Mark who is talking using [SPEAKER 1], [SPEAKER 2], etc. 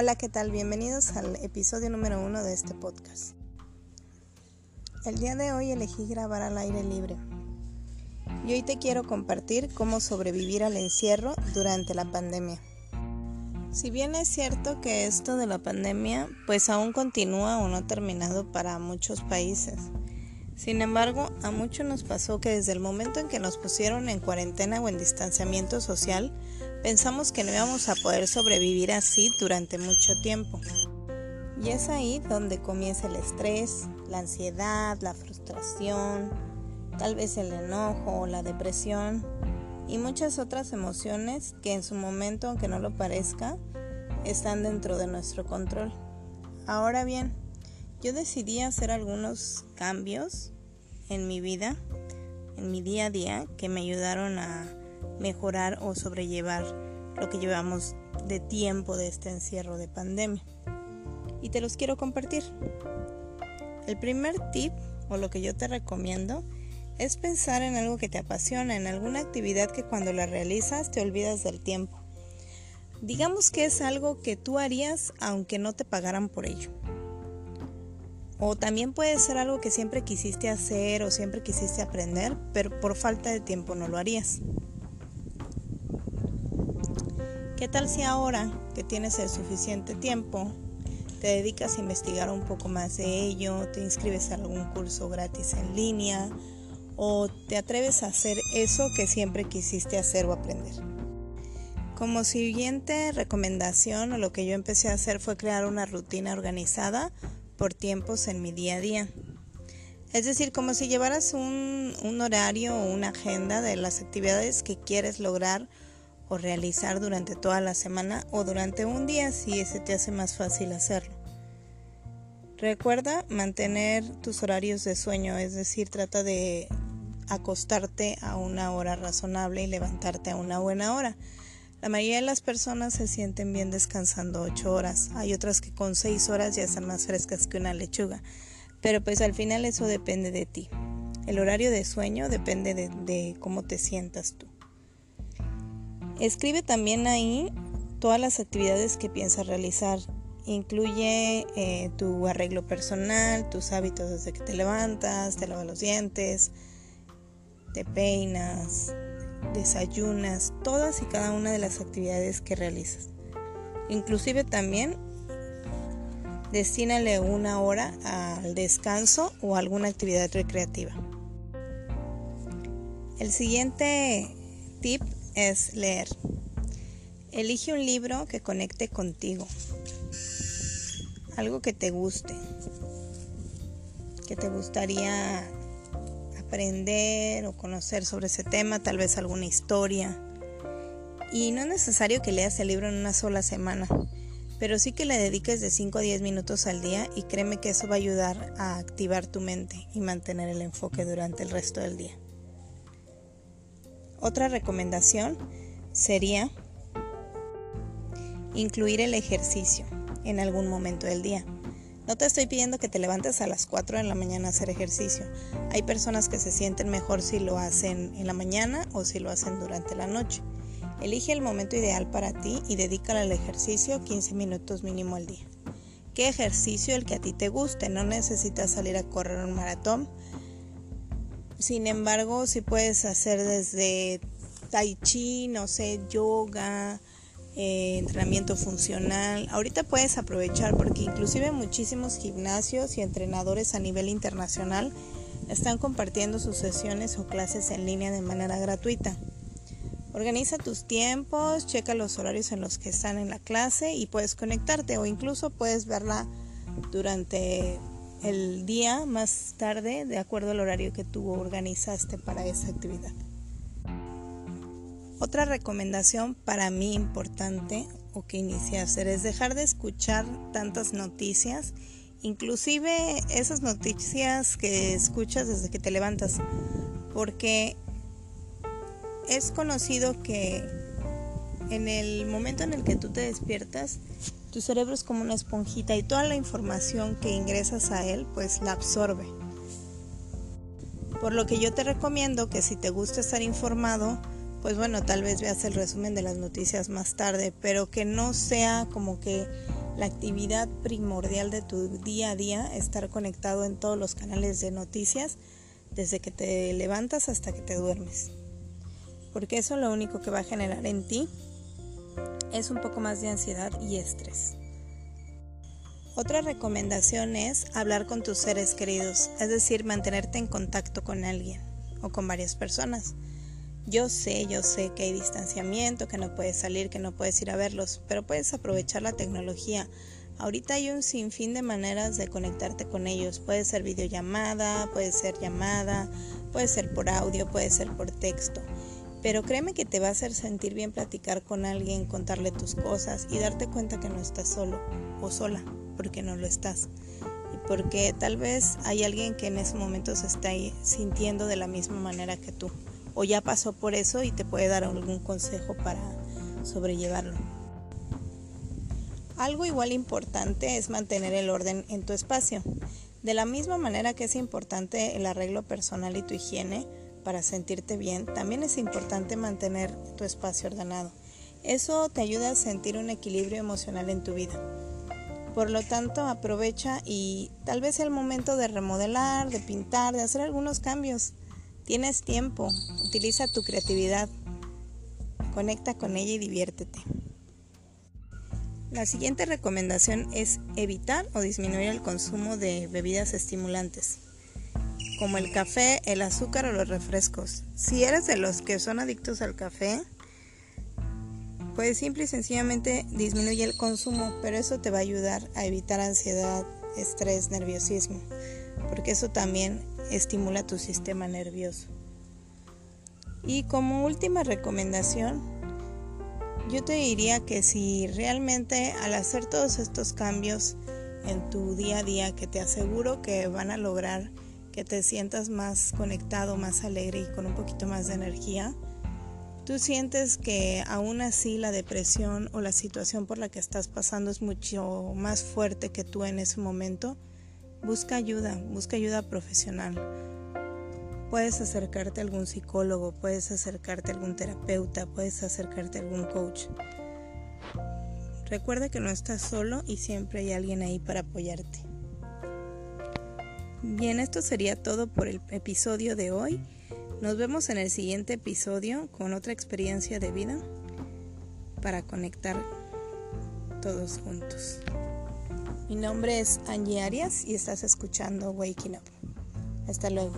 [SPEAKER 1] Hola, ¿qué tal? Bienvenidos al episodio número uno de este podcast. El día de hoy elegí grabar al aire libre. Y hoy te quiero compartir cómo sobrevivir al encierro durante la pandemia. Si bien es cierto que esto de la pandemia pues aún continúa o no terminado para muchos países. Sin embargo, a muchos nos pasó que desde el momento en que nos pusieron en cuarentena o en distanciamiento social, Pensamos que no íbamos a poder sobrevivir así durante mucho tiempo. Y es ahí donde comienza el estrés, la ansiedad, la frustración, tal vez el enojo, la depresión y muchas otras emociones que en su momento, aunque no lo parezca, están dentro de nuestro control. Ahora bien, yo decidí hacer algunos cambios en mi vida, en mi día a día, que me ayudaron a mejorar o sobrellevar lo que llevamos de tiempo de este encierro de pandemia. Y te los quiero compartir. El primer tip o lo que yo te recomiendo es pensar en algo que te apasiona, en alguna actividad que cuando la realizas te olvidas del tiempo. Digamos que es algo que tú harías aunque no te pagaran por ello. O también puede ser algo que siempre quisiste hacer o siempre quisiste aprender, pero por falta de tiempo no lo harías. ¿Qué tal si ahora que tienes el suficiente tiempo, te dedicas a investigar un poco más de ello, te inscribes a algún curso gratis en línea o te atreves a hacer eso que siempre quisiste hacer o aprender? Como siguiente recomendación lo que yo empecé a hacer fue crear una rutina organizada por tiempos en mi día a día. Es decir, como si llevaras un, un horario o una agenda de las actividades que quieres lograr o realizar durante toda la semana o durante un día si ese te hace más fácil hacerlo. Recuerda mantener tus horarios de sueño, es decir, trata de acostarte a una hora razonable y levantarte a una buena hora. La mayoría de las personas se sienten bien descansando 8 horas. Hay otras que con 6 horas ya están más frescas que una lechuga. Pero pues al final eso depende de ti. El horario de sueño depende de, de cómo te sientas tú. Escribe también ahí todas las actividades que piensas realizar. Incluye eh, tu arreglo personal, tus hábitos desde que te levantas, te lavas los dientes, te peinas, desayunas, todas y cada una de las actividades que realizas. Inclusive también destínale una hora al descanso o alguna actividad recreativa. El siguiente tip es leer. Elige un libro que conecte contigo. Algo que te guste. Que te gustaría aprender o conocer sobre ese tema, tal vez alguna historia. Y no es necesario que leas el libro en una sola semana, pero sí que le dediques de 5 a 10 minutos al día y créeme que eso va a ayudar a activar tu mente y mantener el enfoque durante el resto del día. Otra recomendación sería incluir el ejercicio en algún momento del día. No te estoy pidiendo que te levantes a las 4 de la mañana a hacer ejercicio. Hay personas que se sienten mejor si lo hacen en la mañana o si lo hacen durante la noche. Elige el momento ideal para ti y dedícale al ejercicio 15 minutos mínimo al día. ¿Qué ejercicio el que a ti te guste? No necesitas salir a correr un maratón, sin embargo, si puedes hacer desde tai chi, no sé, yoga, eh, entrenamiento funcional. Ahorita puedes aprovechar porque inclusive muchísimos gimnasios y entrenadores a nivel internacional están compartiendo sus sesiones o clases en línea de manera gratuita. Organiza tus tiempos, checa los horarios en los que están en la clase y puedes conectarte o incluso puedes verla durante el día más tarde de acuerdo al horario que tú organizaste para esa actividad. Otra recomendación para mí importante o que inicié a hacer es dejar de escuchar tantas noticias, inclusive esas noticias que escuchas desde que te levantas, porque es conocido que en el momento en el que tú te despiertas, tu cerebro es como una esponjita y toda la información que ingresas a él pues la absorbe. Por lo que yo te recomiendo que si te gusta estar informado, pues bueno, tal vez veas el resumen de las noticias más tarde, pero que no sea como que la actividad primordial de tu día a día, estar conectado en todos los canales de noticias, desde que te levantas hasta que te duermes. Porque eso lo único que va a generar en ti es un poco más de ansiedad y estrés. Otra recomendación es hablar con tus seres queridos, es decir, mantenerte en contacto con alguien o con varias personas. Yo sé, yo sé que hay distanciamiento, que no puedes salir, que no puedes ir a verlos, pero puedes aprovechar la tecnología. Ahorita hay un sinfín de maneras de conectarte con ellos. Puede ser videollamada, puede ser llamada, puede ser por audio, puede ser por texto. Pero créeme que te va a hacer sentir bien platicar con alguien, contarle tus cosas y darte cuenta que no estás solo o sola, porque no lo estás. Y porque tal vez hay alguien que en ese momento se está sintiendo de la misma manera que tú. O ya pasó por eso y te puede dar algún consejo para sobrellevarlo. Algo igual importante es mantener el orden en tu espacio. De la misma manera que es importante el arreglo personal y tu higiene, para sentirte bien, también es importante mantener tu espacio ordenado. Eso te ayuda a sentir un equilibrio emocional en tu vida. Por lo tanto, aprovecha y tal vez es el momento de remodelar, de pintar, de hacer algunos cambios. Tienes tiempo, utiliza tu creatividad, conecta con ella y diviértete. La siguiente recomendación es evitar o disminuir el consumo de bebidas estimulantes como el café, el azúcar o los refrescos. Si eres de los que son adictos al café, pues simple y sencillamente disminuye el consumo, pero eso te va a ayudar a evitar ansiedad, estrés, nerviosismo, porque eso también estimula tu sistema nervioso. Y como última recomendación, yo te diría que si realmente al hacer todos estos cambios en tu día a día, que te aseguro que van a lograr que te sientas más conectado, más alegre y con un poquito más de energía, tú sientes que aún así la depresión o la situación por la que estás pasando es mucho más fuerte que tú en ese momento, busca ayuda, busca ayuda profesional. Puedes acercarte a algún psicólogo, puedes acercarte a algún terapeuta, puedes acercarte a algún coach. Recuerda que no estás solo y siempre hay alguien ahí para apoyarte. Bien, esto sería todo por el episodio de hoy. Nos vemos en el siguiente episodio con otra experiencia de vida para conectar todos juntos. Mi nombre es Angie Arias y estás escuchando Waking Up. Hasta luego.